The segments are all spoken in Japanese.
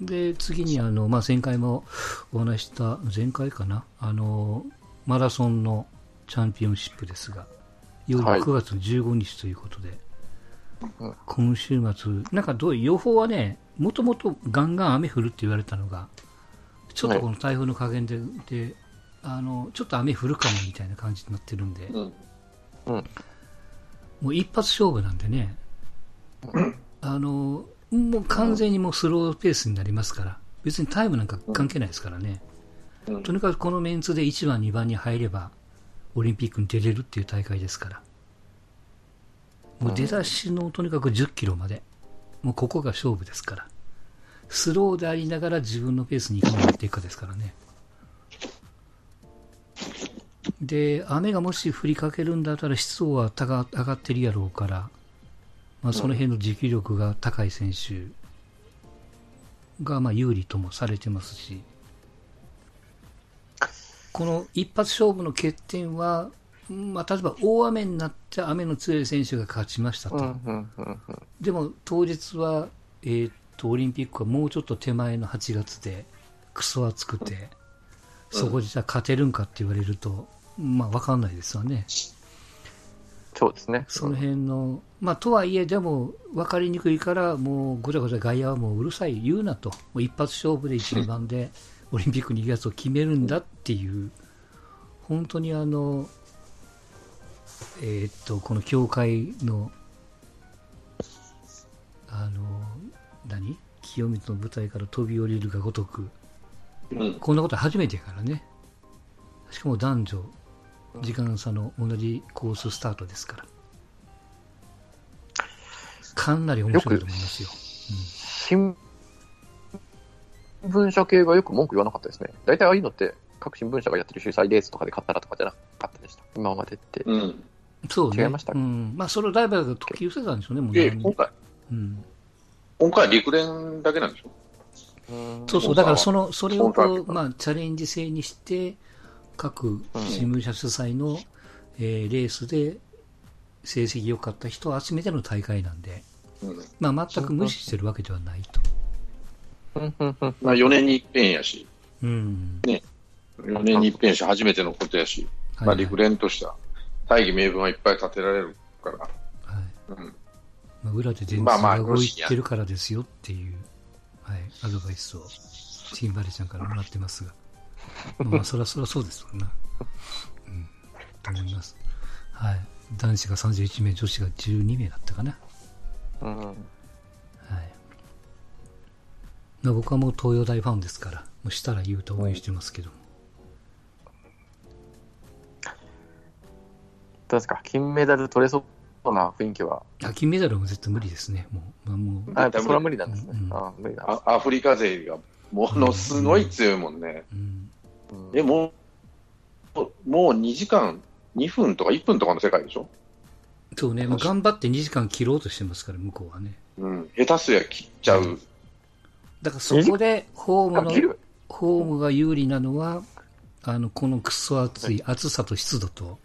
で、次にあの、まあ、前回もお話しした、前回かな、あの、マラソンのチャンピオンシップですが、いよい。よはい9月15日ということで、うん。今週末、なんかどういう予報はね、もともとガンガン雨降るって言われたのが、ちょっとこの台風の加減で、であのちょっと雨降るかもみたいな感じになってるんで、うん。もう一発勝負なんでね、あのもう完全にもうスローペースになりますから、別にタイムなんか関係ないですからね、うん。とにかくこのメンツで1番、2番に入れば、オリンピックに出れるっていう大会ですから、もう出だしのとにかく10キロまで、もうここが勝負ですから、スローでありながら自分のペースにいかに持っていくかですからね。で、雨がもし降りかけるんだったら湿度は高上がってるやろうから、まあ、その辺の持久力が高い選手がまあ有利ともされてますし、この一発勝負の欠点は、まあ、例えば大雨になって雨の強い選手が勝ちましたと。でも当日は、えーっとオリンピックはもうちょっと手前の8月でクソ暑くて、そこでじゃあ勝てるんかって言われると、まあ分かんないですわね。そうですね。その辺の、まあとはいえでも分かりにくいからもうごちゃごちゃ外野はもううるさい言うなと、もう一発勝負で一番でオリンピックに行くやつを決めるんだっていう、本当にあの、えーっと、この協会の、あの、何？清水の舞台から飛び降りるがごとく、うん。こんなこと初めてやからね。しかも男女、時間差の同じコーススタートですから。かなり面白いと思いますよ。新聞社系がよく文句言わなかったですね。大体ああいうのって、各新聞社がやってる主催レースとかで買ったらとかじゃなかったでした。今までって。うん。そうね。違いましたうん。まあ、それをライバルが突き寄せたんでしょうね、もうで、何今回、うん。今回は陸連だけなんでしょうんそうそう、だからその、それをまあ、チャレンジ性にして、各新聞社主催の、えーレースで成績良かった人を集めての大会なんで、うん。まあ、全く無視してるわけではないと。まあ4年に一遍やし、うん。4年に一遍やし、初めてのことやし、はいまあ陸連としては大義名分はいっぱい立てられるから、はい。うん。まあ、裏で電通まあまあが動いてるからですよっていう、はい、アドバイスを、チンバレちゃんからもらってますが。まあ、そりゃそりゃそうですわな。うん。と思います。はい。男子が31名、女子が12名だったかな。うんはい。まあ、僕はもう東洋大ファンですから、もうしたら言うと応援してますけども。どうですか？金メダル取れそうな雰囲気は？あ金メダルも絶対無理ですね。もう、まあ、もう、あ、それは無理なんですね。うんあ無理なんですあアフリカ勢がものすごい強いもんね。うん。うんえ、もう、もう2時間、2分とか1分とかの世界でしょ？そうね、もう頑張って2時間切ろうとしてますから、向こうはね。うん。下手すりゃ切っちゃう。だからそこでホームのホームが有利なのは、あの、このクソ暑い暑さと湿度と、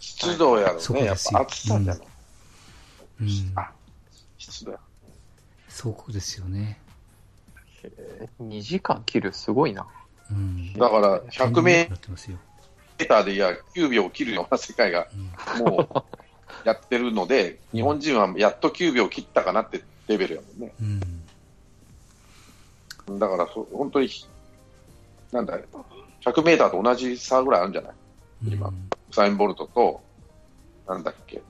湿度やろね。やっそこですよぱ暑さじゃない。うん、あ湿度や。そこですよね。えー2時間切る、すごいな。うん。だから100メ。ーターでいや9秒切るような世界がもうやってるので、日本人はやっと9秒切ったかなってレベルやもんね。うん。だからそ、本当に、なんだ、100メーターと同じ差ぐらいあるんじゃない？うん。今ウサイン・ボルトと、なんだっけ、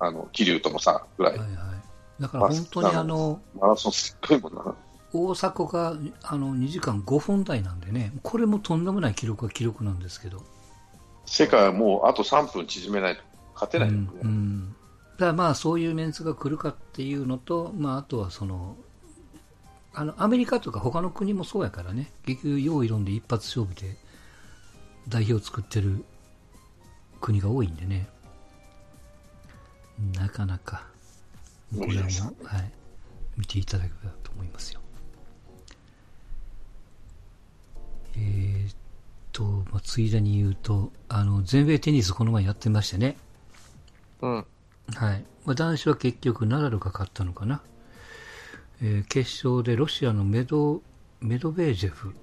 あの、桐生との差ぐらい。はいはい。だから本当にあの、マラソンすっごいもんな。大迫があの2時間5分台なんでね、これもとんでもない記録は記録なんですけど、世界はもうあと3分縮めないと勝てないよね。うんうん、だからまあそういうメンツが来るかっていうのと、まあ、あとはそのあのアメリカとか他の国もそうやからね。結局用意論で一発勝負で代表を作ってる国が多いんでね。なかなかこれはい、見ていただければと思いますよえーっと、まあ、ついでに言うとあの全米テニスこの前やってましてねうん。はい。まあ、男子は結局ナダルが勝ったのかな。ええー決勝でロシアのメドメドベージェフ、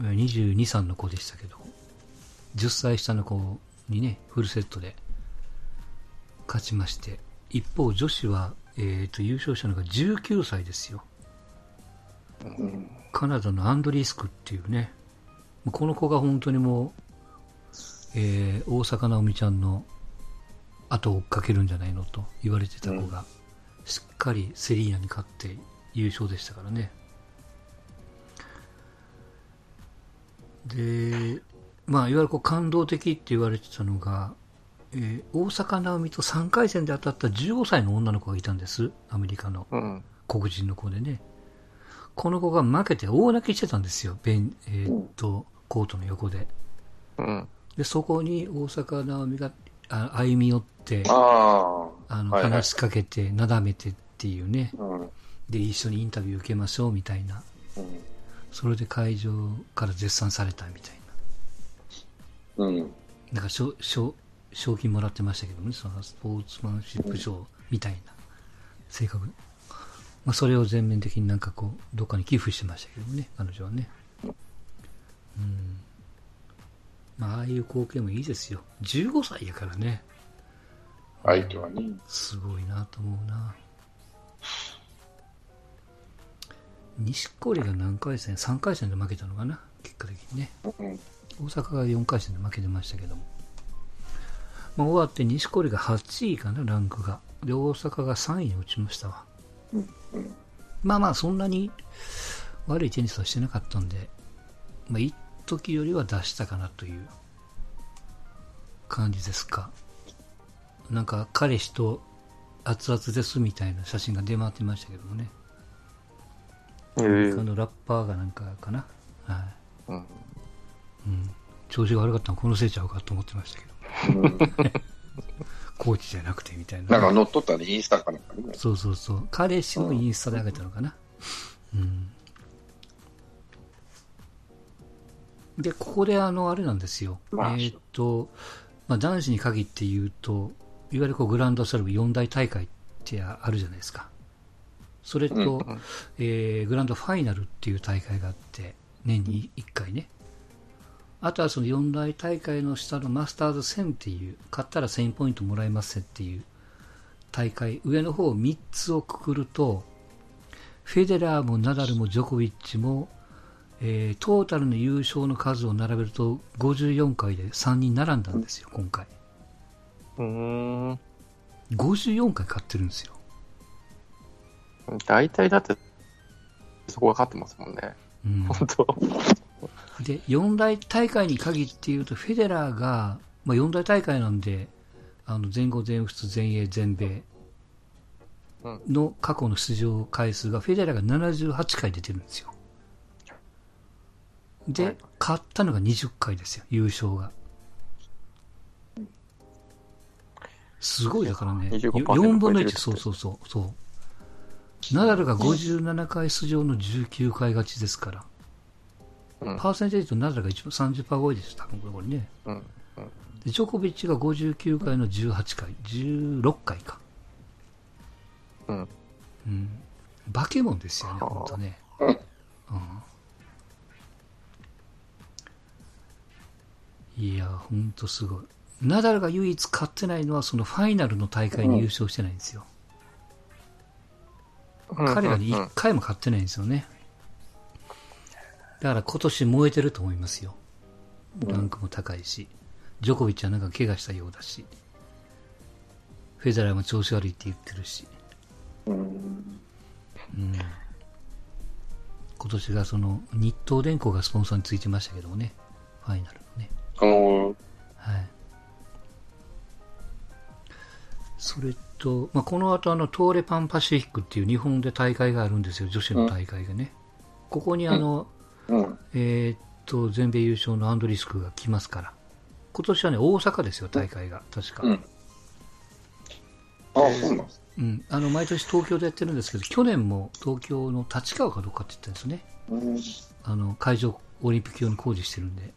えー22、3の子でしたけど、10歳下の子にね、フルセットで勝ちまして、一方、女子は、えーと優勝したのが19歳ですよ。カナダのアンドリースクっていうね、この子が本当にもう、えー大坂なおみちゃんの後を追っかけるんじゃないのと言われてた子が、しっかりセリーナに勝って優勝でしたからね。で、まあ、いわゆるこう感動的って言われてたのが、えー大坂なおみと3回戦で当たった15歳の女の子がいたんです。アメリカのうん。黒人の子でね。この子が負けて大泣きしてたんですよ。ベン、えーっと、コートの横で。うん。で、そこに大坂なおみがあ歩み寄って、ああの、はいはい話しかけて、なだめてっていうね。あ。うん。で、一緒にインタビュー受けましょうみたいな。うん。それで会場から絶賛されたみたいうん。な。なんか賞、賞、賞金もらってましたけどもね、そのスポーツマンシップ賞みたいな性格。まあ、それを全面的になんかこう、どっかに寄付してましたけどもね、彼女はね。うん。まあ、ああいう光景もいいですよ。15歳やからね。相手はね。すごいなと思うな。錦織が何回戦 ?3 回戦で負けたのかな？結果的にね。うん。大阪が4回戦で負けてましたけども。まあ、終わって錦織が8位かな、ランクが。で、大阪が3位に落ちましたわ。まあまあ、そんなに悪いテニスはしてなかったんで、まあ、一時よりは出したかなという感じですか？なんか、彼氏と熱々ですみたいな写真が出回ってましたけどもね。えあーのラッパーがなんかかな？はい。うん。うん。調子が悪かったのはこのせいちゃうかと思ってましたけど。コーチじゃなくてみたいな。なんか乗っ取ったね、インスタかなんかね。そうそうそう。彼氏もインスタで上げたのかな。うん。で、ここであの、あれなんですよ。まあえーっと、まあ、男子に限って言うと、いわゆるこうグランドスラム4大大会ってあるじゃないですか。それと、うんえーグランドファイナルっていう大会があって、年に1回ね。あとはその4大大会の下のマスターズ1000っていう、勝ったら1000ポイントもらえますっていう大会、上の方3つをくくると、フェデラーもナダルもジョコビッチも、えートータルの優勝の数を並べると54回で3人並んだんですよ、今回。うーん。54回勝ってるんですよ。大体だって、そこが勝ってますもんね。うん、本当。で、四大大会に限って言うと、フェデラーが、まあ、四大大会なんで、あの、全豪、全仏、全英、全米の過去の出場回数が、フェデラーが78回出てるんですよ。で、はい勝ったのが20回ですよ、優勝が。すごいだからね、25% 4分の1、超えてるってそうそうそう、そう。ナダルが57回出場の19回勝ちですから。うんパーセンテージとナダルが一番30%超えです、多分これね。うん。うん。でジョコビッチが59回の18回、16回か。うん。うん。化け物ですよね、はあ本当ね。うん。いや、本当すごい。ナダルが唯一勝ってないのは、そのファイナルの大会に優勝してないんですよ。彼がね、うん1回も勝ってないんですよね。だから今年燃えてると思いますよ。ランクも高いし。ジョコビッチはなんか怪我したようだし。フェザラーも調子悪いって言ってるし。うん。うん。今年がその日東電工がスポンサーについてましたけどもね。ファイナルのね。はい。それと、まあ、この後あの、トーレパンパシフィックっていう日本で大会があるんですよ、女子の大会がね。ここにあの、うん。えーっと、全米優勝のアンドリスクが来ますから。今年はね、大阪ですよ、大会が。確か。うん。あ、そうなんです。うん。あの、毎年東京でやってるんですけど、去年も東京の立川かどうかって言ったんですよね。うん。あの、会場、オリンピック用に工事してるんで。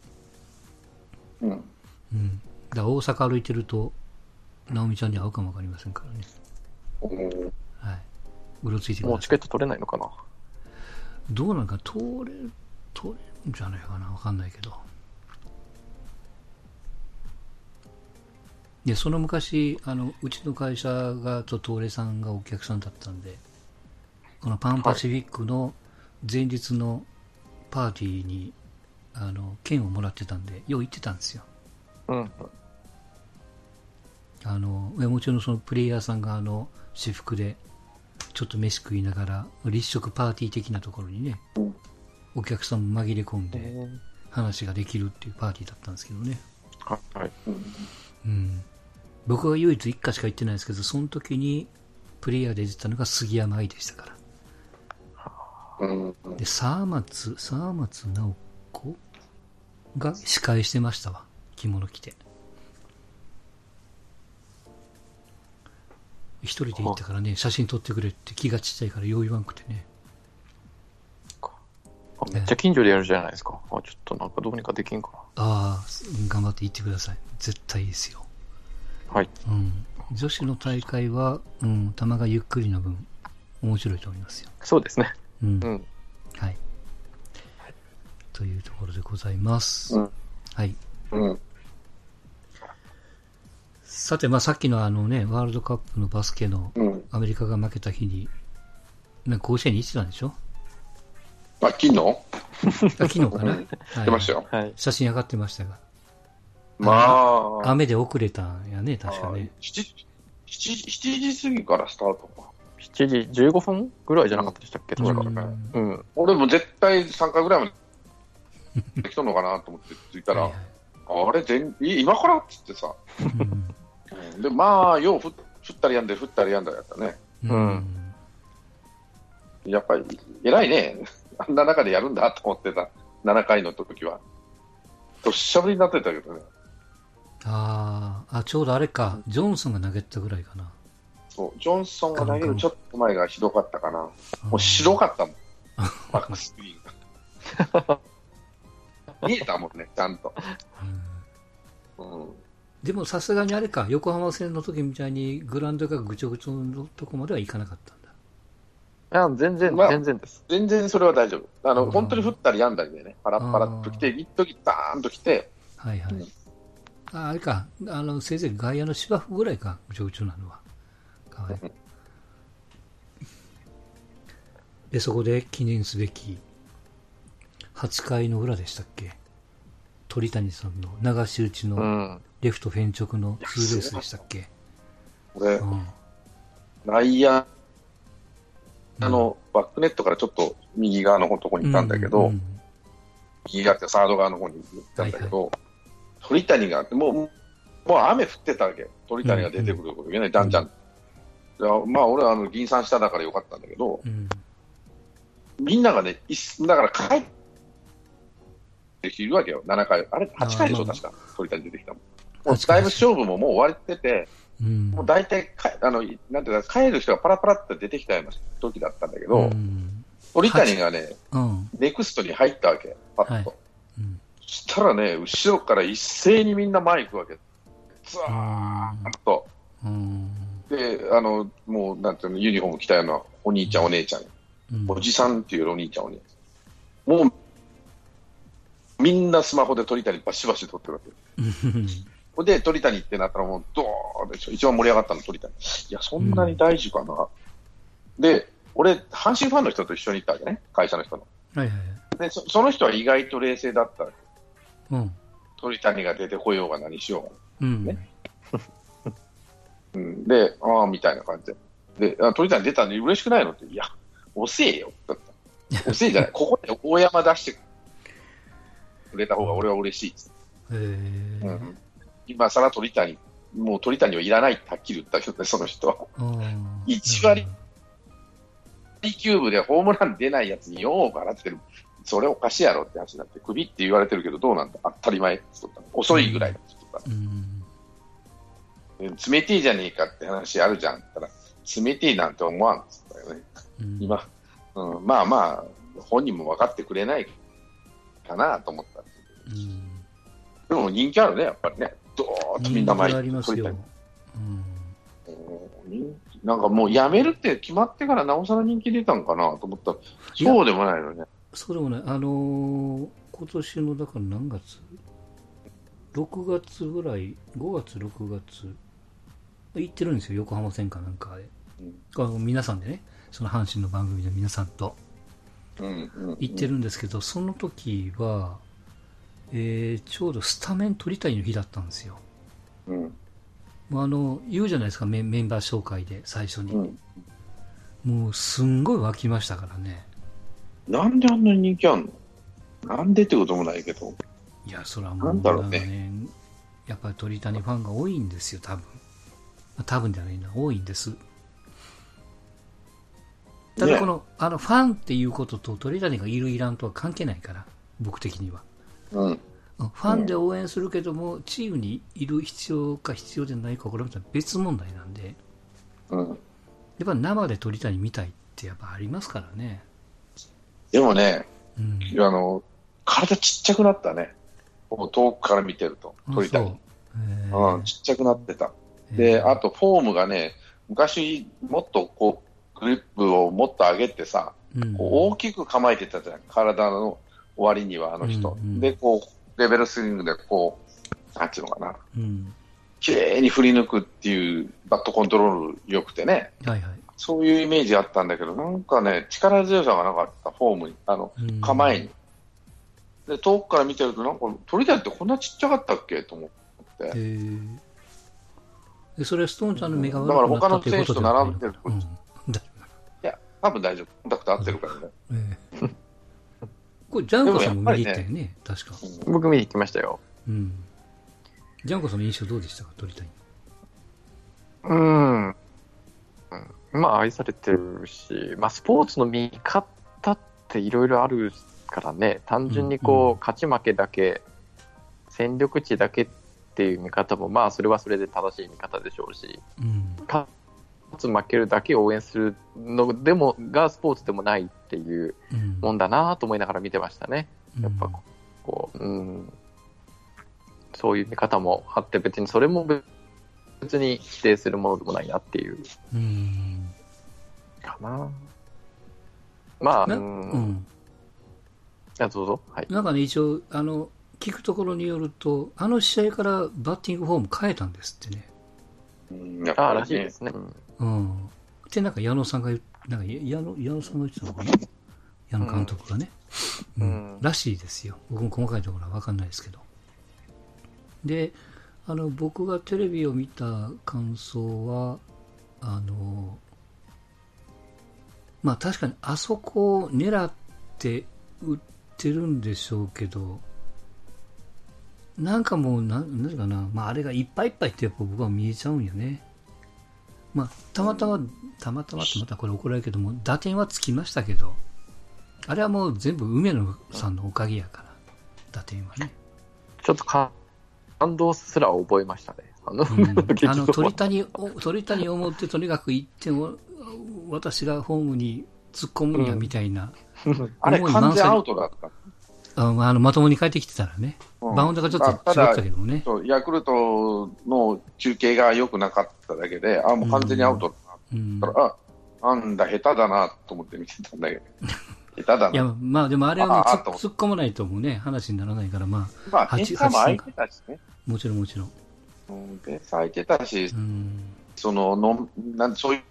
うん。うん。だから大阪歩いてると、直美ちゃんに会うかもわかりませんからね。はい。うろついてください。もうチケット取れないのかな？どうなんか、通れ、通れるんじゃないかなわかんないけど。で、その昔、あの、うちの会社が、と東レさんがお客さんだったんで、このパンパシフィックの前日のパーティーに、あの、券をもらってたんで、よう行ってたんですよ。うん。あの、もちろんそのプレイヤーさんがあの、私服で、ちょっと飯食いながら、立食パーティー的なところにね、お客さんも紛れ込んで、話ができるっていうパーティーだったんですけどね。はい。うん。僕は唯一1回しか行ってないですけど、その時に、プレイヤーで出てたのが杉山愛でしたから。うん。で、沢松、沢松直子が司会してましたわ。着物着て。一人で行ったからね、写真撮ってくれって気がちっちゃいからよう言わんくてね。あめっちゃ近所でやるじゃないですか。あ、ちょっとなんかどうにかできんかああ、頑張って行ってください。絶対いいですよ。な。はい。うん。女子の大会は、うん、球がゆっくりな分、面白いと思いますよ。そうですね。うん。うん。はい。というところでございます。うんはい。うん。さて、まあ、さっきのあのね、ワールドカップのバスケのうん。アメリカが負けた日に、なんか甲子園に行ってたんでしょ？あ、昨日？あ昨日かな、うんはい出ましたよ。はい。写真上がってましたが。まあ、雨で遅れたんやね、確かね。7, 7, 7時過ぎからスタートか。7時15分ぐらいじゃなかったでしたっけ？確か。うんうん。俺も絶対3回ぐらいまでできとんのかなと思って着いたら、はいはいあれ全、い今からっつってさ、で、まあ、よう降降ったりやんで、降ったりやんだやったね。うんやっぱり、偉いね。あんな中でやるんだと思ってた。7回の時は。どっしゃぶりになってたけどね。あーあ、ちょうどあれか、ジョンソンが投げたぐらいかな。そう、ジョンソンが投げるちょっと前がひどかったかな。もう白かったもん。バックスクリーンが。見えたもんね、ちゃんと。うんうん。でもさすがにあれか、横浜戦の時みたいにグラウンドがぐちょぐちょのとこまではいかなかったんだ。いや、全然、まあ全然です。全然それは大丈夫。あの、うん本当に降ったりやんだりでね、パラッパラッと来て、一時ダーンと来て、はいはい。うんああれか、あの、せいぜい外野の芝生ぐらいか、ぐちょぐちょなのは。かわいいで、そこで記念すべき、8回の裏でしたっけ？鳥谷さんの流し打ちうのん。レフトフェン直のツーベースでしたっけ？俺う、ん。内野、あの、バックネットからちょっと右側のとこにいたんだけど、うん右側ってサード側の方に行ったんだけど、鳥谷が、もう、もう雨降ってたわけ。鳥谷が出てくること言えない、じゃんじゃん。まあ、俺はあの、銀さんしただからよかったんだけど、うん。みんながね、いっだから帰ってきているわけよ、7回。あれ、8回でしょ、確か。鳥谷出てきたもん。もう8回だいぶ勝負ももう終わってて、うん。もう大体か、あの、なんていうか、帰る人がパラパラって出てきたような時だったんだけど、うん。鳥谷がね、うん。ネクストに入ったわけ、パッと。はいうんそしたらね、後ろから一斉にみんな前行くわけ。ずわーっと。うん。で、あの、もう、なんていうの、ユニフォーム着たようなお兄ちゃん、お姉ちゃんおじさんっていうお兄ちゃん、お姉ちゃん。もう、みんなスマホで鳥谷バシバシ撮ってるわけ。で、鳥谷ってなったらもう、ドーンでしょ。一番盛り上がったの鳥谷。いや、そんなに大事かな。で、俺、阪神ファンの人と一緒に行ったわけね。会社の人の。はいはいはい。で、そその人は意外と冷静だったわけ。うん。鳥谷が出てこようが何しようが。うん。ね うん、で、ああ、みたいな感じで。で、あ鳥谷出たのに嬉しくないのって、いや、遅えよ。だった。遅えじゃない。ここで大山出してくれた方が俺は嬉しいっつっ。うん、今更鳥谷、もう鳥谷はいらないってはっきり言ったけどね、その人は。うん一割 B キューブでホームラン出ないやつに4億払ってる。それおかしいやろって話になって、クビって言われてるけどどうなんだ？当たり前って言った遅いぐらいだって言ったうん。冷てえじゃねえかって話あるじゃんって言ったら、冷てえなんて思わんって言ったよね。うん。今、うん、まあまあ、本人も分かってくれないかなと思ったんですうん。でも人気あるね、やっぱりね。どーっとみんな前。に鳥谷うん。うん人気なんかもう辞めるって決まってからなおさら人気出たんかなと思ったら、そうでもないのね。そうでもない、あのー今年のだから何月 ?6 月ぐらい、5月、6月、行ってるんですよ、横浜線かなんかで。あの皆さんでね、その阪神の番組で皆さんとうんうん、行ってるんですけど、その時は、えーちょうどスタメン取りたいの日だったんですよ。うん。もうあの、言うじゃないですか、メンメンバー紹介で、最初に。うん。もう、すんごい湧きましたからね。なんであんなに人気あんの？なんでってこともないけど。いや、それはもう、なんだろうねねやっぱり鳥谷ファンが多いんですよ、多分。まあ多分じゃないな、多いんです。ただねこの、あの、ファンっていうことと鳥谷がいるいらんとは関係ないから、僕的には。うん。うんファンで応援するけども、チームにいる必要か必要でないか、これは別問題なんで、うん。やっぱ生で鳥谷見たいってやっぱありますからね。でもね、うん。あの、体ちっちゃくなったね。遠くから見てると、あ鳥谷。うん、ちっちゃくなってた。で、あとフォームがね、昔もっとこう、グリップをもっと上げてさ、うん。こう大きく構えてたじゃん、体の終わりには、あの人。うんうんで、こう、レベルスイングで、こう、なんていうのかな、うん。綺麗に振り抜くっていうバットコントロール良くてね、はいはい。そういうイメージあったんだけど、なんかね、力強さがなかった、フォームに、あの、うん。構えに。で、遠くから見てると、なんか、鳥谷ってこんなちっちゃかったっけ？と思って。でそれはストーンちゃんの目がだから悪くなったっていうことではないのか。他の選手と並んでる。うん多分大丈夫。コンタクト合ってるからね。ええ これ、ジャンコさんも見に行ったよね、確か。僕見に行きましたよ。うん。ジャンコさんの印象どうでしたか、鳥谷。うん。うんまあ、愛されてるし、まあ、スポーツの見方っていろいろあるからね、単純にこう、うんうん勝ち負けだけ、戦力値だけっていう見方も、まあ、それはそれで正しい見方でしょうし、うん。勝つ負けるだけを応援するのでも、がスポーツでもないっていううん。もんだなと思いながら見てましたね。うんやっぱこう、うん、そういう見方もあって、別にそれも別に否定するものでもないなっていううん。かな。まあ、なうん、うん。あどうぞ。はい。なんかね、一応、あの、聞くところによると、あの試合からバッティングフォーム変えたんですってね。ああ、らしいで。すね。うんうん。って、なんか矢野さんがなんか矢野、矢野さんが言ってたのかな？矢野監督がね。ううんん。らしいですよ。僕も細かいところは分かんないですけど。で、あの、僕がテレビを見た感想は、あの、まあ確かにあそこを狙って打ってるんでしょうけど、なんかもう、なん、なんていうかな、まああれがいっぱいいっぱいってやっぱ僕は見えちゃうんよね。まあ、たまたま、たまたまってまたこれ怒られるけども、打点はつきましたけど、あれはもう全部梅野さんのおかげやから、打点はね。ちょっとか感動すら覚えましたね。あの、うん結あの局鳥谷を鳥谷を思ってとにかく1点を私がホームに突っ込むんやみたいな、あれ、思い完全アウトだった。あのまともに帰ってきてたらね、うん。バウンドがちょっあと違ったけどもね、そうヤクルトの中継が良くなかっただけで、あもう完全にアウトだうん。あなんだ、下手だなと思って見てたんだけど、下手だいやな。まあでもあれはもうああと突っ込まないともうね、話にならないから、ままあ、八点差も空いてたしね。あ、もちろんもちろん、うん点差空いてたしう、ん。そののなんそういう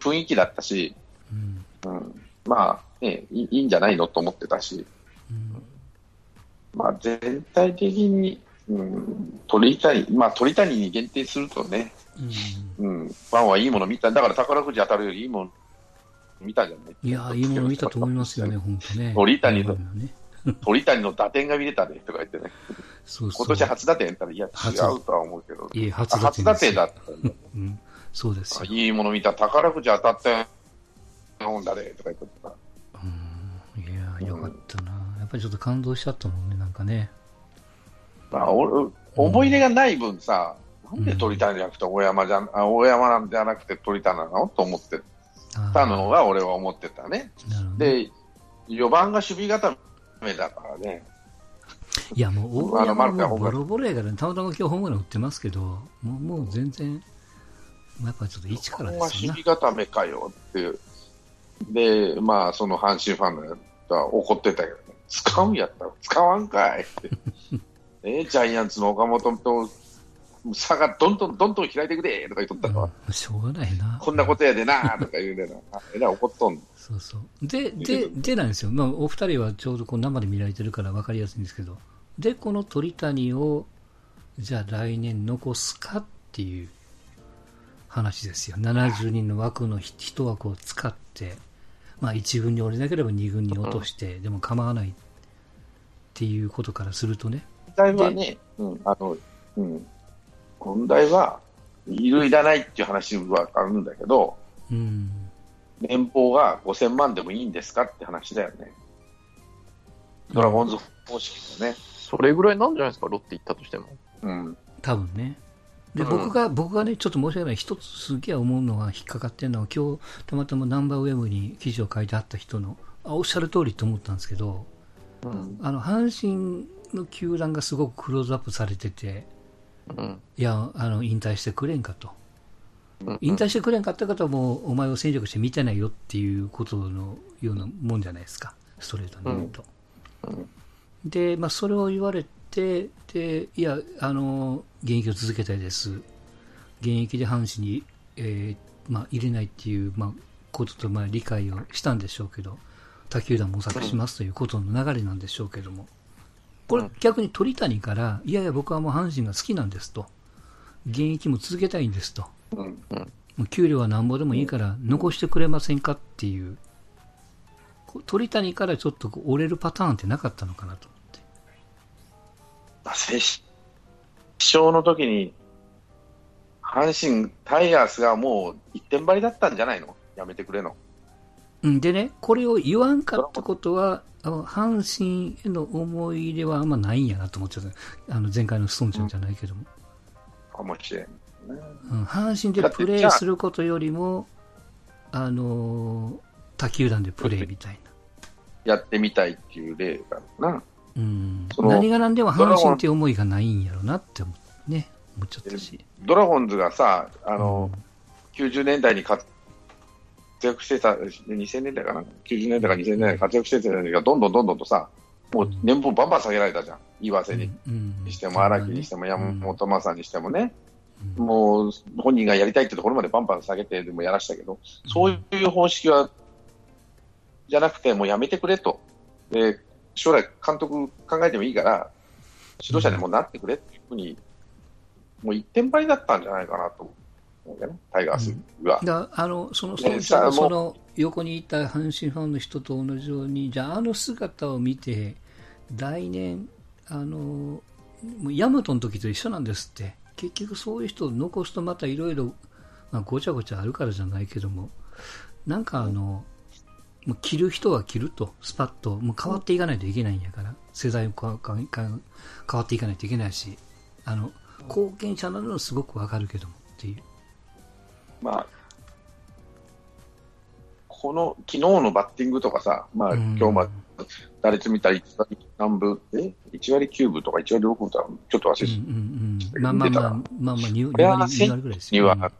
雰囲気だったし、うん。うん、まあ、ねいい、いいんじゃないのと思ってたし、うんまあ、全体的に、うん、鳥谷、まあ、鳥谷に限定するとね、うん。うん、ファンはいいもの見た、だから宝くじ当たるよりいいもの見たじゃない。いやー、いいもの見たと思いますよね、本当ね。鳥谷の 鳥谷の打点が見れたねとか言ってね、そうそう。今年初打点やったら、いや、違初うとは思うけど、いいあ初打初打点だったんだうん、そうですよ。いいもの見た、宝くじ当たったよ、んだねとか言ってた。うん、いやー、よかったな。ぱりちょっと感動しちゃったもんね、なんかね。まあ、俺思い出がない分さ、なんで鳥谷じゃなくて大山じゃん、あ大山なんじゃなくて鳥谷なのと思ってたのは俺は思ってたね。で、4番が守備固めだからね。いや、もう大山もボロボロやから、ね、たまたま今日ホームラン打ってますけど、もうもう全然、まあやっぱりちょっと一からですよひび固めかよっていう。で、まあ、その阪神ファンのやつは怒ってたけどね、使うんやった？ら使わんかいって。えジャイアンツの岡本と差がどんどんどんどん開いてくれとか言っとったの、うんしょうがないな。こんなことやでなとか言うねんな。あえらい怒っとんの。そうそう。で、で、でなんですよ。まあ、お二人はちょうどこう生で見られてるから分かりやすいんですけど、で、この鳥谷を、じゃあ来年残すかっていう話ですよ。70人の枠のひ一枠を使って、まあ1軍に降りなければ2軍に落として、でも構わないっていうことからするとね。問題はね、うん、あの、うん。問題は、いるいらないっていう話はあるんだけど、うん。年俸が5000万でもいいんですかって話だよね。ドラゴンズ方式のね。それぐらいなんじゃないですか、ロッテ行ったとしても。うん。多分ね。で、うん僕が、僕がね、ちょっと申し訳ない、一つすげえ思うのは引っかかってるのは、今日、たまたまナンバーウェブに記事を書いてあった人の、あ、おっしゃる通りと思ったんですけど、うん。あの、阪神の球団がすごくクローズアップされてて、うん。いや、あの、引退してくれんかと。うん引退してくれんかった方はもう、お前を戦力して見てないよっていうことのようなもんじゃないですか。ストレートに言うと。うんで、まあ、それを言われて、で、いや、あの、現役を続けたいです。現役で阪神に、えーまあ、入れないっていう、まあ、ことと、まあ、理解をしたんでしょうけど、他球団模索しますということの流れなんでしょうけども、これうん逆に鳥谷から、いやいや、僕はもう阪神が好きなんですと。現役も続けたいんですと。うん。もう給料はなんぼでもいいから残してくれませんかっていう、鳥谷からちょっと折れるパターンってなかったのかなと思って。決勝の時に、阪神タイガースがもう一点張りだったんじゃないの？やめてくれの。うんでね、これを言わんかったことは、あの阪神への思い入れはあんまないんやなと思っちゃった。あの前回のストーンちゃんじゃないけども。かもしれん。うん、阪神でプレーすることよりも、あのー他球団でプレーみたいな。やってみたいっていう例がな。うん、何が何でも阪神っていう思いがないんやろなって思,、ね、思っちゃったし。ドラゴンズがさ、あの、90年代に活躍してた、2000年代かな ?90 年代か2000年代に活躍してた人がどんどんどんどんとさ、もう年俸バンバン下げられたじゃん。岩瀬にうんにしても、荒木にしても、山本昌にしてもね。うんもう本人がやりたいってところまでバンバン下げてでもやらしたけど、そういう方式は、じゃなくて、もうやめてくれと。で、将来監督考えてもいいから、指導者にもなってくれっていうふうに、もう一点張りだったんじゃないかなと思うよね、タイガースが。だあのそのねそうしたらさあもそう。の横にいた阪神ファンの人と同じように、じゃあ、あの姿を見て、来年、あのもうヤマトの時と一緒なんですって、結局そういう人を残すとまたいろいろ、まあ、ごちゃごちゃあるからじゃないけども、なんかあの、もう着る人は着ると、スパッと、もう変わっていかないといけないんやから、世代もかかか変わっていかないといけないし、あの貢献者なのはすごくわかるけどもっていう。まあ、この昨日のバッティングとかさ、まあ、うん。今日まで打率見たら1割何分、え ?1 割9分とか1割6分とか、ちょっと忘れてうんうんうん、まあまあまあ、まあまあ、2, これは割2割ぐらいですによ。は、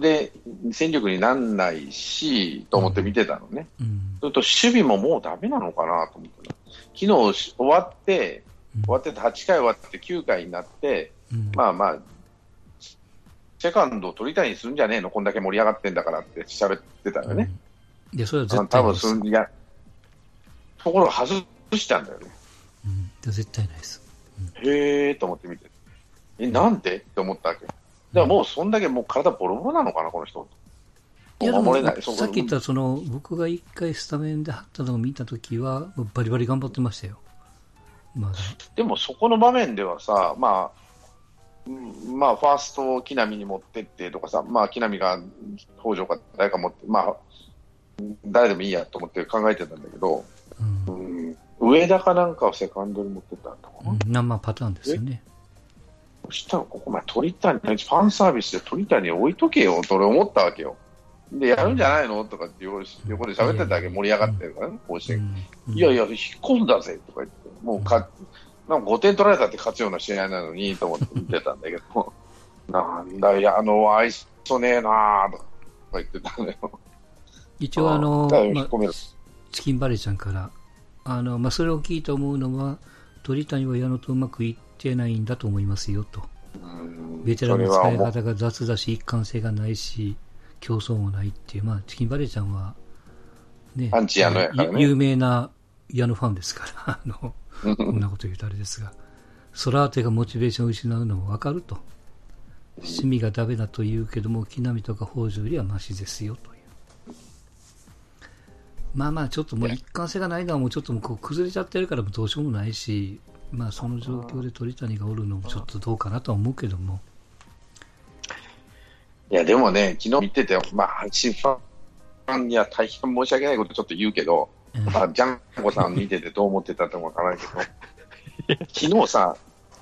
で、戦力になんないし、と思って見てたのね。うんそれと守備ももうダメなのかなと思ってた昨日し終わって、うん終わってて8回終わって9回になって、うんまあまあ、セカンド取りたいにするんじゃねえの、こんだけ盛り上がってんだからって喋ってたよね。うん。で、それは絶対ないや、ところが外したんだよね。うん、で絶対ないです。へえーと思って見て。え、なんで？って思ったわけ。だからもうそんだけもう体ボロボロなのかな、この人。いやさっき言ったその僕が一回スタメンで張ったのを見たときは、バリバリ頑張ってましたよ。まだ。でもそこの場面ではさ、まあ、うんまあ、ファーストを木浪に持ってってとかさ、まあ、木浪が北条か誰か持って、まあ、誰でもいいやと思って考えてたんだけど、うんうん、上田かなんかをセカンドに持ってったんだかな。うん、まあパターンですよね。そしたら、ここ、ま鳥谷、ファンサービスで鳥谷置いとけよと俺思ったわけよ。で、やるんじゃないのとかって横横で喋ってただけ盛り上がってるからね、甲子う園。ん。いやいや、引っ込んだぜとか言って、もうか、なんか5点取られたって勝つような試合なのにと思って見てたんだけど、なんだいや、あの、相そねえなーとか言ってたのよ。一応あの、まあチキンバレーちゃんから、あの、まあ、それを聞いて思うのは、鳥谷は矢野とうまくいってないんだと思いますよと。うんベテランの使い方が雑だし、一貫性がないし、競争もないっていう、まあ、チキンバレーちゃんは、ね、アンチ矢野やからねゆ有名な矢野ファンですから、あの、もこんなこと言うとあれですが、ソラーテがモチベーションを失うのもわかると。趣味がダメだと言うけども、木浪とか北条よりはマシですよという。まあまあ、ちょっともう一貫性がないのはもうちょっともう崩れちゃってるからどうしようもないし、まあその状況で鳥谷がおるのもちょっとどうかなとは思うけども。いや、でもね、昨日見てて、まあ、阪神ファンには大変申し訳ないことちょっと言うけど、うんまあ、ジャンコさん見ててどう思ってたかわからないけど、昨日さ、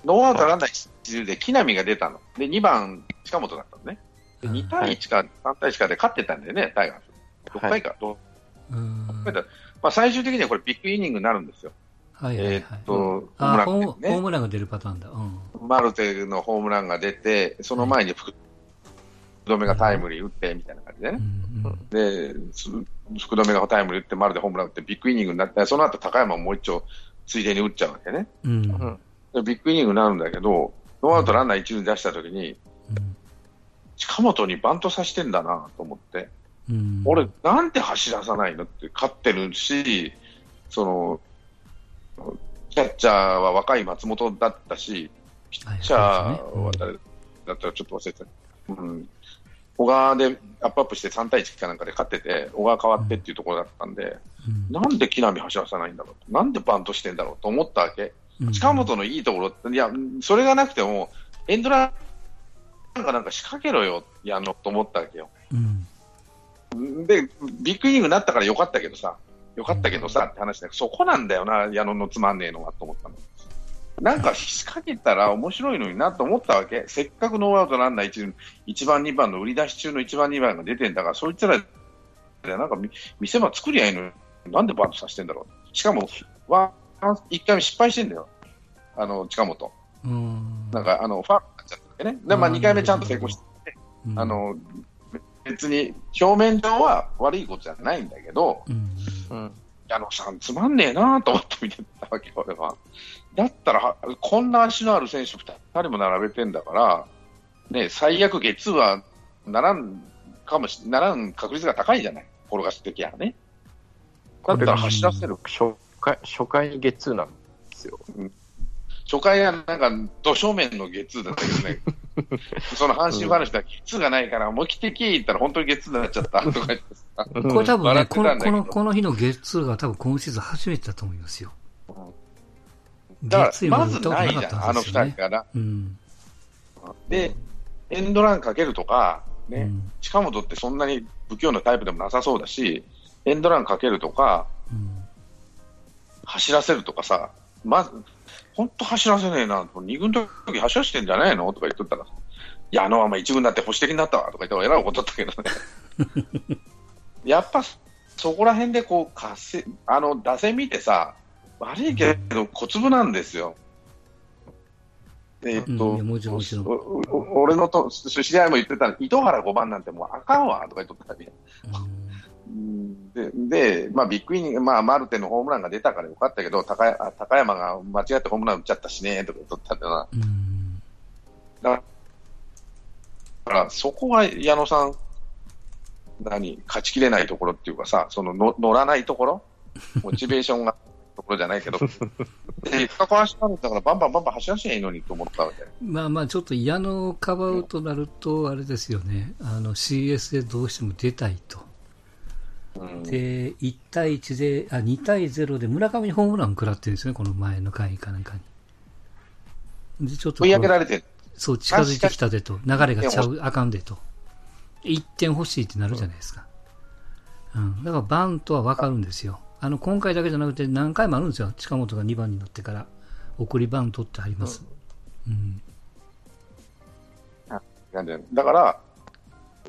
ノーアウトランナー一塁で木浪が出たの。で、2番、近本だったのね。で、うん2対1か3対1かで勝ってたんだよね、タイガース。6回か、どうん6回だまあ、最終的にはこれビッグイニングになるんですよ。はいはいはい。えーっと、ホーあホームムランでね。ホームランが出るパターンだ。うん。マルテのホームランが出て、その前に福留がタイムリー打ってみたいな感じでうね。んうんで、す福留がタイムリー打って、丸でホームラン打って、ビッグイニングになって、その後高山ももう一丁、ついでに打っちゃうわけね。うん。うんビッグイニングになるんだけど、ノーアウトランナー一塁に出したときに、近本にバントさせてんだなと思って、うん。俺、なんで走らさないのって、勝ってるし、その、キャッチャーは若い松本だったし、ピッチャーは誰だったらちょっと忘れてた。うん。小川でアップアップして3対1かなんかで勝ってて、小川変わってっていうところだったんで、うんなんで木浪走らさないんだろう？なんでバントしてんだろうと思ったわけ？うん近本のいいところって、いや、それがなくても、エンドランかなんか仕掛けろよ、やのと思ったわけよ。うん。で、ビッグイニングになったからよかったけどさ、よかったけどさって話だけど、そこなんだよな、矢野のつまんねえのはと思ったの。なんか仕掛けたら面白いのになと思ったわけ。せっかくノーアウトランナー 1, 1番、2番の売り出し中の1番、2番が出てんだから、そいつらでなんかみ店場作りゃいいのに、なんでバントさせてんだろう。しかも、ワン、1回目失敗してんだよ。あの、近本。うん。なんか、あの、ファールになっちゃったわけね。で、まあ2回目ちゃんと成功して、うんあ、の、別に表面上は悪いことじゃないんだけど、うん。うん。矢野さんつまんねえなと思って見てたわけ、俺は。だったら、はこんな足のある選手2人も並べてんだから、ね、最悪月はならんかもし、ならん確率が高いじゃない。転がすときはね。だったら走らせる。初回、初回にゲッツーなんですよ。初回はなんか、土正面の月だったけどね。その阪神話では月がないから、思い切って聞いたら本当に月になっちゃったとか言ってさ。これ多分ね、この、この、この日のゲッツーが多分今シーズン初めてだと思いますよ。だから、まずないじゃん、あの二人から。うん。で、エンドランかけるとか、ね、うん近本ってそんなに不器用なタイプでもなさそうだし、エンドランかけるとか、うん。走らせるとかさ、まず、本当走らせねえな、2軍の時走らせてんじゃないの？とか言っとったら、いや、あのまま1軍になって保守的になったわ。とか言って、えらいことだったけどね。やっぱ、そこら辺でこう、活性、あの、打線見てさ、悪いけど、小粒なんですよ。えっと、俺のと知り合いも言ってたの、糸原5番なんてもうあかんわ。とか言っとったらね、うんで、で、まあ、ビッグイニング、まあ、マルテのホームランが出たからよかったけど、高あ高山が間違ってホームラン打っちゃったしね、とか言ったんだよな。だから、そこが矢野さん、何、勝ちきれないところっていうかさ、そのの乗らないところ、モチベーションがところじゃないけど、で、高橋さんだからバンバンバンバン走らせりゃいいのにと思ったわけ。まあまあ、ちょっと矢野をかばうとなると、あれですよね。あの、CS でどうしても出たいと。うんで、1対1で、あ、2対0で村上にホームラン食らってるんですよね、この前の回かなんかに。で、ちょっと追い上げられてる。そう、近づいてきたでと、流れがちゃう、あかんでと。1点欲しいってなるじゃないですか。うん。だからバントはわかるんですよ。あの、今回だけじゃなくて何回もあるんですよ。近本が2番になってから、送りバントってあります。うん。なんでだから、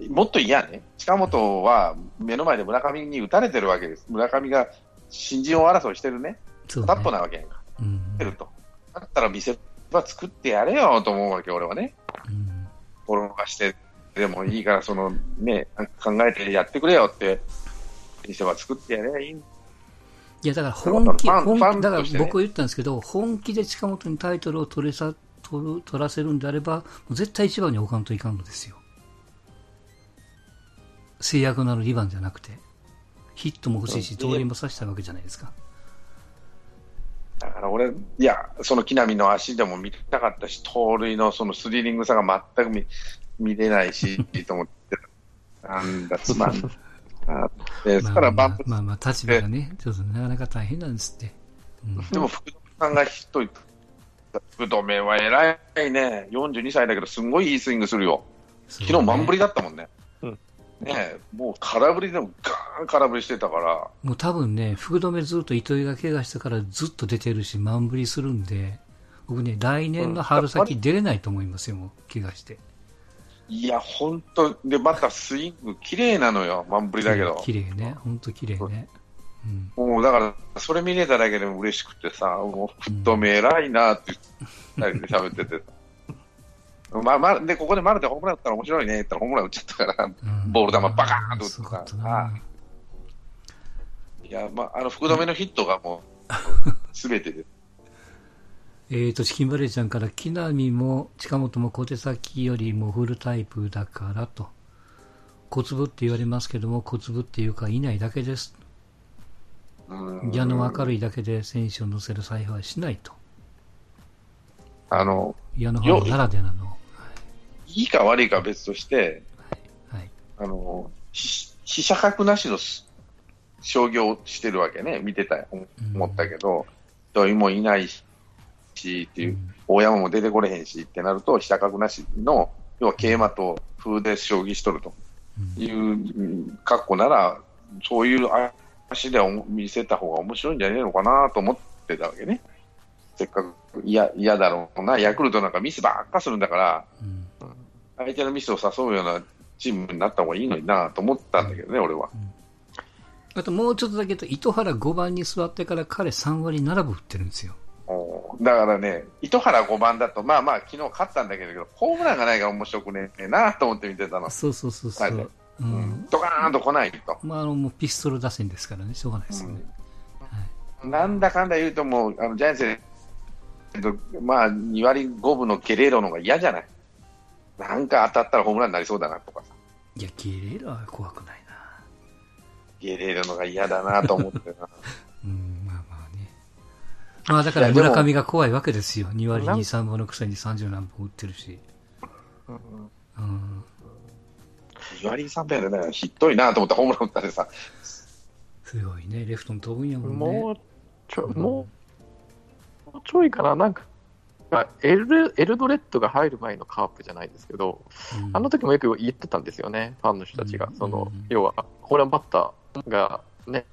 もっと嫌ね、近本は目の前で村上に打たれてるわけです。村上が新人王争いしてるね、片っぽなわけやんか。うん。てると。だったら見せ場作ってやれよと思うわけ、俺はね。うん。転がして、でもいいから、そのね、考えてやってくれよって、店は作ってやればいいんいや、だから本気、本気、だから僕は言ったんですけど、本気で近本にタイトルを取れさ、取る取らせるんであれば、もう絶対一番に置かんといかんのですよ。制約のある2番じゃなくて、ヒットも欲しいし、うん盗塁もさせたいわけじゃないですか。だから俺、いや、その木浪の足でも見たかったし、盗塁のそのスリリングさが全く見見れないし、と思って、なんだ、つまん。あ でから、バンプ、まあまあ、まあ、立場がね、ちょっとなかなか大変なんですって。うんでも福留さんがヒット言った、福留は偉いね、42歳だけど、すんごいいいスイングするよ。昨日満振りだったもんね。うんねえもう空振りでもガーン空振りしてたから、もう多分ね、福留ずっと糸井が怪我してからずっと出てるし、満振りするんで、僕ね、来年の春先出れないと思いますよ、もう、怪我して。いや、本当で、またスイング綺麗なのよ、満振りだけど。綺麗ね、ほんと綺麗ね。うん。もうだから、それ見れただけでも嬉しくてさ、もう、太め偉いなって二人で喋ってて。まあまあ、で、ここで丸でホームラン打ったら面白いねって言ったらホームラン打っちゃったから、うんボール球バカーンと打ったさな。いや、まあ、あの、福留のヒットがもう、すべてで。えーと、チキンバレーちゃんから、木浪も近本も小手先よりもフルタイプだからと。小粒って言われますけども、小粒っていうか、いないだけです。うん矢の明るいだけで選手を乗せる采配はしないと。あの、矢の方ならではの。いいか悪いかは別として、はい。あの、し飛車角なしのす商業をしてるわけね、見てたよ、思ったけど、土井もいないし、っていう、大山も出てこれへんしってなると、飛車角なしの、要は桂馬と風で将棋しとると。うん。いううん格好なら、そういう足で見せた方が面白いんじゃねえのかなと思ってたわけね。せっかく嫌嫌だろうな、ヤクルトなんかミスばっかするんだから、うん相手のミスを誘うようなチームになった方がいいのになと思ったんだけどね、俺は。あともうちょっとだけ言うと、糸原5番に座ってから彼3割7分打ってるんですよ。だからね、糸原5番だと、まあまあ、昨日勝ったんだけど、ホームランがないから面白くねえなと思って見てたの。そうそうそうそう。んん。ドカーンと来ないと。まあ、あの、もうピストル打線ですからね、しょうがないですよね。なんだかんだ言うと、もう、あのジャイアンツまあ、2割5分のゲレーロの方が嫌じゃない？なんか当たったらホームランになりそうだなとかさ、いや、ゲレーロは怖くないな。ゲレーロの方が嫌だなと思ってな。うん、まあまあね。まあだから村上が怖いわけですよ。2割2、3分のくせに30何本打ってるし。うん。2割3分やでね、ひっどいなと思ってホームラン打ったりさ、すごいね。レフトに飛ぶんやもんね。もうちょ、もう、もうちょいかな、なんか、エルエルドレッドが入る前のカープじゃないですけど、うんあの時もよく言ってたんですよね、ファンの人たちが。うんそのうん要は、ホームランバッターがね、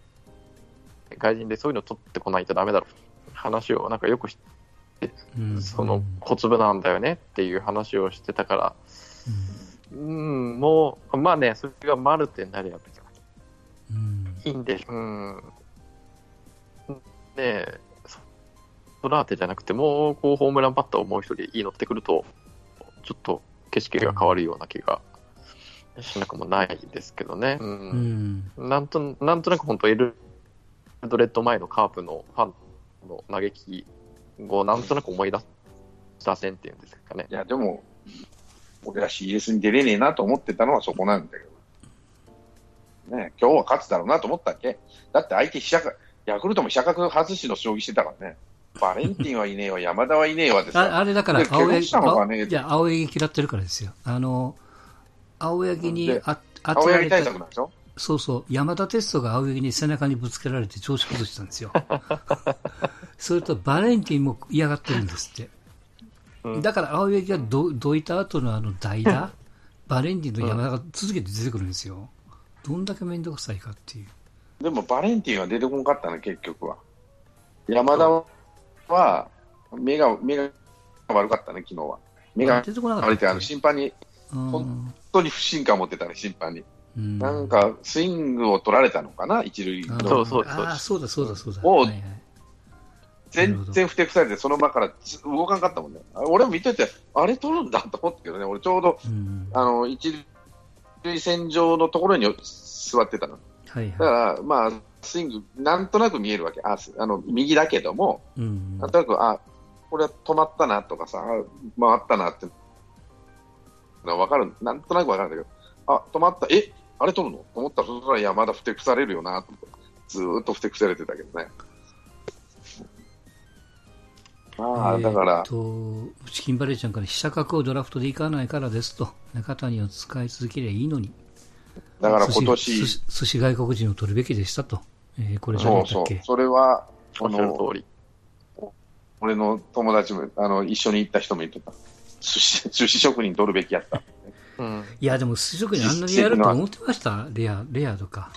外人でそういうの取ってこないとダメだろう話をなんかよくしうんその小粒なんだよねっていう話をしてたから、うん、もう、まあね、それがマルテになれば別うんうんにいいんでしょう。うん。ねえ、そソラーテじゃなくて、もうこうホームランバッターをもう一人いいのってくると、ちょっと景色が変わるような気がしなくもないですけどね。う。うんん。なんとなんとなく本当、エルドレッド前のカープのファンの嘆きをなんとなく思い出した線っていうんですかねい。や、でも、俺は CS に出れねえなと思ってたのはそこなんだけど。ね今日は勝つだろうなと思ったっけ？だって相手飛車角、ヤクルトも飛車角外しの将棋してたからね。バレンティンはいねえわ、山田はいねえわであさ。あれだから青柳、ねあいや、青柳嫌ってるからですよ。あの、青柳にであた柳対策なんでしょ？そうそう、山田哲人が青柳に背中にぶつけられて調子崩したんですよ。それとバレンティンも嫌がってるんですって。うんだから青柳がどどいた後のあの代打、バレンティンと山田が続けて出てくるんですよ。どんだけ面倒くさいかっていう。でもバレンティンは出てこなかったの、結局は。山田は、目が、目が悪かったね、昨日は。目が悪いって、あの、審判に、うん本当に不信感持ってたね、審判に。うんなんか、スイングを取られたのかな、一塁あの。そうそうああ、そうだそうだそうだ。おうはいはい全然ふてくされて、その場からつ動かなかったもんね。あ俺も見てて、あれ取るんだと思ったけどね、俺ちょうど、うんあの、一塁線上のところに座ってたの。はいだかはら、まあ、スイング、なんとなく見えるわけ。あ、すあの、右だけども、い。うん。なんとなく、あ、これは止まったなとかさ、あ回ったなって、わかる、なんとなくわかるんだけど、あ、止まった、え、あれ取るの？と思ったら、そしたら、いや、まだふてくされるよなと思って、ずーっとふてくされてたけどね。まあ、だからと、チキンバレーちゃんから、飛車角をドラフトで行かないからですと、中谷を使い続ければいいのに、だから寿今年、寿司外国人を取るべきでしたと、えーこれじゃなそうそうそれは、おっしゃるあの、通り。俺の友達も、あの、一緒に行った人も言ってた。寿司、寿司職人取るべきやった。うん。いや、でも、寿司職人あんなにやると思ってました？レア、レアとか。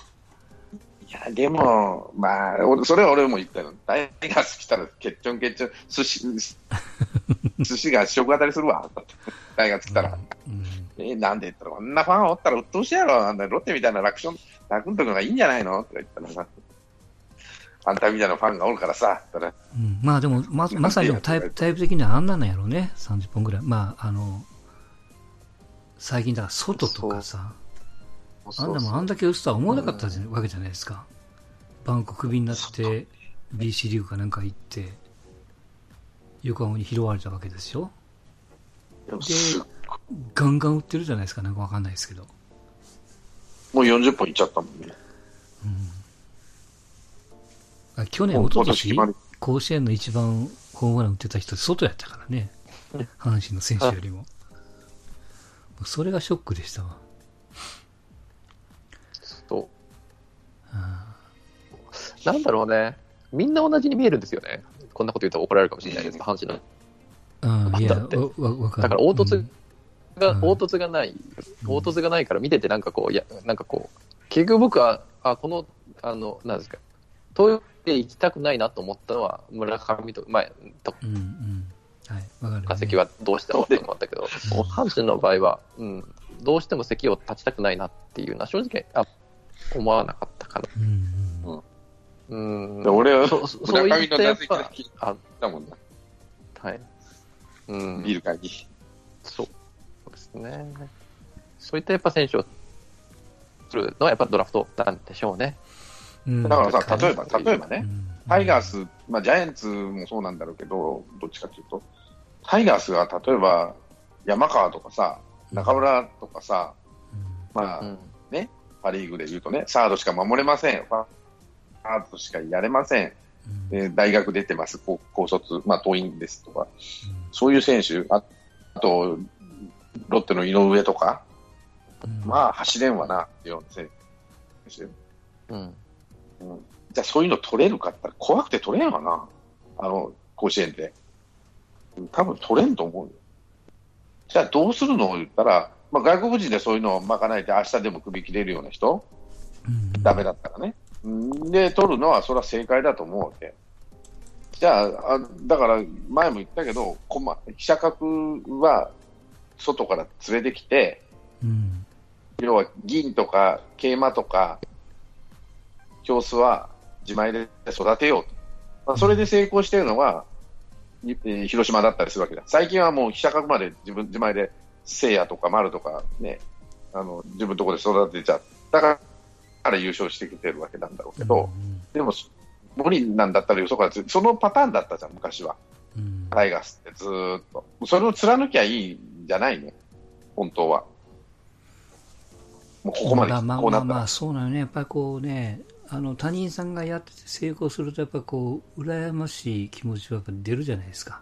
いや、でも、まあ、俺それは俺も言ったよ。タイガース来たら、ケッチョンケッチョン、寿司、寿司が食当たりするわ。タイガース来たら。うんえ、なんで言ったら、こんなファンおったら鬱陶しいやろ。なんだロッテみたいな楽勝、楽んとくのがいいんじゃないの？とか言ったらさ。あんたみたいなファンがおるからさ。うんまあでも、ままさにタイプタイプ的にはあんなんなんやろうね、30本ぐらい。まあ、あの、最近だから外とかさ、あんなもんあんだけ打つとは思わなかったわけじゃないですか。バンコク便になって、BC リーグかなんか行って、横浜に拾われたわけですよ。でガンガン打ってるじゃないですか、なんかわかんないですけど。もう40本いっちゃったもんね。う一昨年今年決まり甲子園の一番ホームラン打ってた人、外やったからね。阪神の選手よりも。それがショックでしたわ。そう。なんだろうね。みんな同じに見えるんですよね。こんなこと言うと怒られるかもしれないですけど、阪神の。うん、いや、だってわ。だから凹凸うんが、うん凹凸がない。凹凸がないから見ててなんかこう、いや、なんかこう、結局僕は、あ、この、あの、なんですか、トイレ行きたくないなと思ったのは、村上と、前、とうん、うん。はい、わかる、ね。か席はどうしてもと思ったけど、阪神の場合は、うん、どうしても席を立ちたくないなっていうのは正直、あ、思わなかったかな。うん、うん。うん。で俺は、そそうい村上のったやっぱ打席あ、たもんね。はい。うん。ビール会に。そうそうですね。そういったやっぱ選手を作るのはやっぱドラフトなんでしょうね。うん。だからさ、例えば、例えばね、うん。タイガース、まあ、ジャイアンツもそうなんだろうけど、どっちかというと、タイガースが例えば、山川とかさ、中村とかさ、まあ、うん。パ・リーグで言うとね、サードしか守れません、ファードしかやれません、うん。えー大学出てます、高高卒、まあ、党員ですとか、そういう選手、ああと、ロッテの井上とか、うん。まあ、走れんわなっていうような選手。うん。じゃあそういうの取れるかって言ったら怖くて取れんわな。あの、甲子園で。多分取れんと思うよ。じゃあどうするのを言ったら、まあ、外国人でそういうのを賄えて明日でも首切れるような人、うんダメだったらね。んで、取るのはそれは正解だと思うわけ。じゃあ、あだから前も言ったけど、こま飛車角は外から連れてきて、うん要は銀とか桂馬とか、教室は自前で育てようと。まあ、それで成功しているのが、いえー広島だったりするわけだ。最近はもう飛車角まで自分自前で聖夜とか丸とかね、あの自分のところで育てちゃったから優勝してきてるわけなんだろうけど、でも無理なんだったらよそからつそのパターンだったじゃん、昔は。うんタイガースってずーっと。それを貫きゃいいんじゃないの？本当は。もうここまでまあまあこうなったらまあまあ、。そうなのね。やっぱりこうね、あの、他人さんがやってて成功すると、やっぱこう、羨ましい気持ちはやっぱ出るじゃないですか。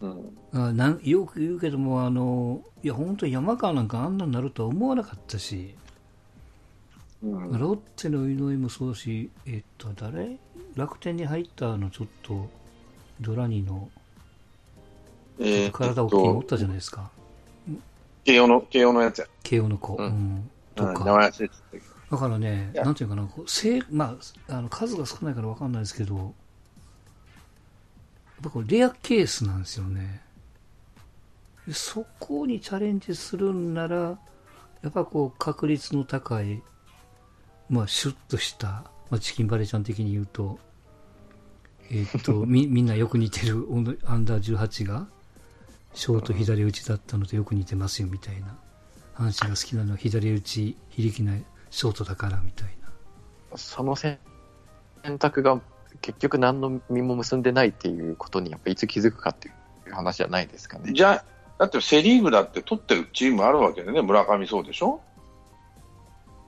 うんあなんよく言うけども、あの、いや、本当に山川なんかあんなになるとは思わなかったし、うんロッテの井上もそうだし、えっと、誰？楽天に入ったあの、ちょっと、ドラニの、えー体大きいのおったじゃないですか。慶応の、慶応のやつや。慶応の子。うんうんとうん名か。前忘れてたけど。だからね、なんていうかな、せいまあ、あの数が少ないからわかんないですけど、やっぱこれレアケースなんですよね。でそこにチャレンジするんなら、やっぱこう確率の高い、まあシュッとした、まあ、チキンバレーちゃん的に言うと、えーっと、み、みんなよく似てるアンダー18が、ショート左打ちだったのとよく似てますよみたいな。阪神が好きなのは左打ち、非力なショートだからみたいな。その選択が結局何の実も結んでないっていうことにやっぱいつ気づくかっていう話じゃないですかね。じゃあ、だってセ・リーグだって取ってるチームあるわけでね、村上そうでしょ？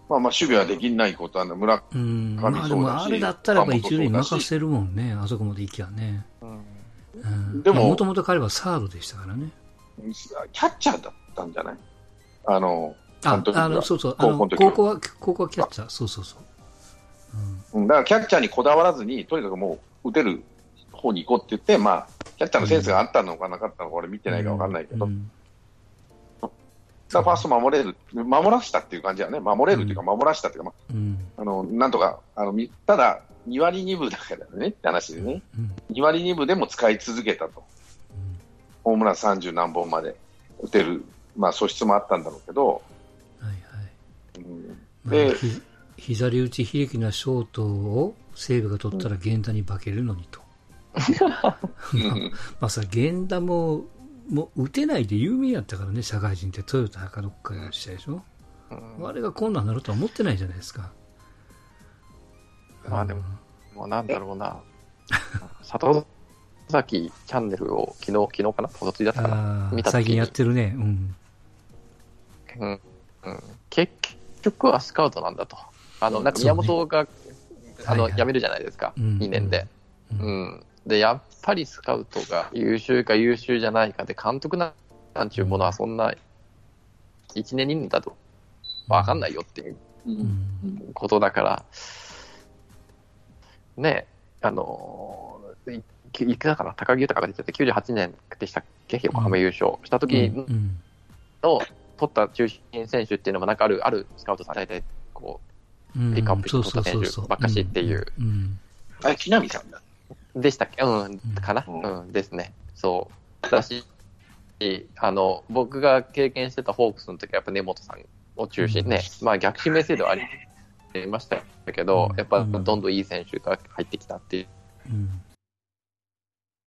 まあまあ守備はできないことはね、村うん。神そうだしまあでも、あれだったらやっぱ一塁任せるもんね。あそこまで行きゃね。うんうん。でももともと彼はサードでしたからね。キャッチャーだったんじゃない？あの、ああの、そうそう。高校の高校は、高校はキャッチャー。そうそうそう。うん。うんだからキャッチャーにこだわらずに、とにかくもう打てる方に行こうって言って、まあ、キャッチャーのセンスがあったのかなかったのか、俺見てないから分かんないけど、うんだからファースト守れる、守らしたっていう感じはね、守れるっていうか、守らしたっていうか、まうん。あ、あのなんとか、あのみただ、2割2分だからねって話でね、うん。2割2分でも使い続けたと、ホームラン30何本まで打てる、まあ、素質もあったんだろうけど、でひ左打ち非力なショートを西武が取ったら源田に化けるのにと。うんまあさ、源田も、もう打てないで有名やったからね、社会人ってトヨタかどっかでしたでしょ。うんあれがこんなんなるとは思ってないじゃないですか。まあでも、もうなんだろうな、里崎チャンネルを昨日、昨日かな、おとついだったかな、見た最近やってるね。うん。うんうん、結局はスカウトなんだと。あの、なんか宮本が、あの、はいはい。辞めるじゃないですか、うん。2年で。ううん。ん。で、やっぱりスカウトが優秀か優秀じゃないかで、監督なんちゅうものはそんな、1年2年だと。わかんないよっていううん。ことだから、ねあのー、いいくらかな、高木豊が出てて98年でしたっけ、横浜優勝した時うん。の取った中心選手っていうのもなんかある、あるスカウトさん大体こうん。ピックアップした選手ばっかしっていう。うん。あれ、木浪さんだ。う、でしたっけ？うん、かな、ううん。ん、ですね。そう。だし、あの、僕が経験してたホークスの時はやっぱ根本さんを中心ね、まあ逆指名制度はありましたけど、やっぱどんどんいい選手が入ってきたっていう。うん。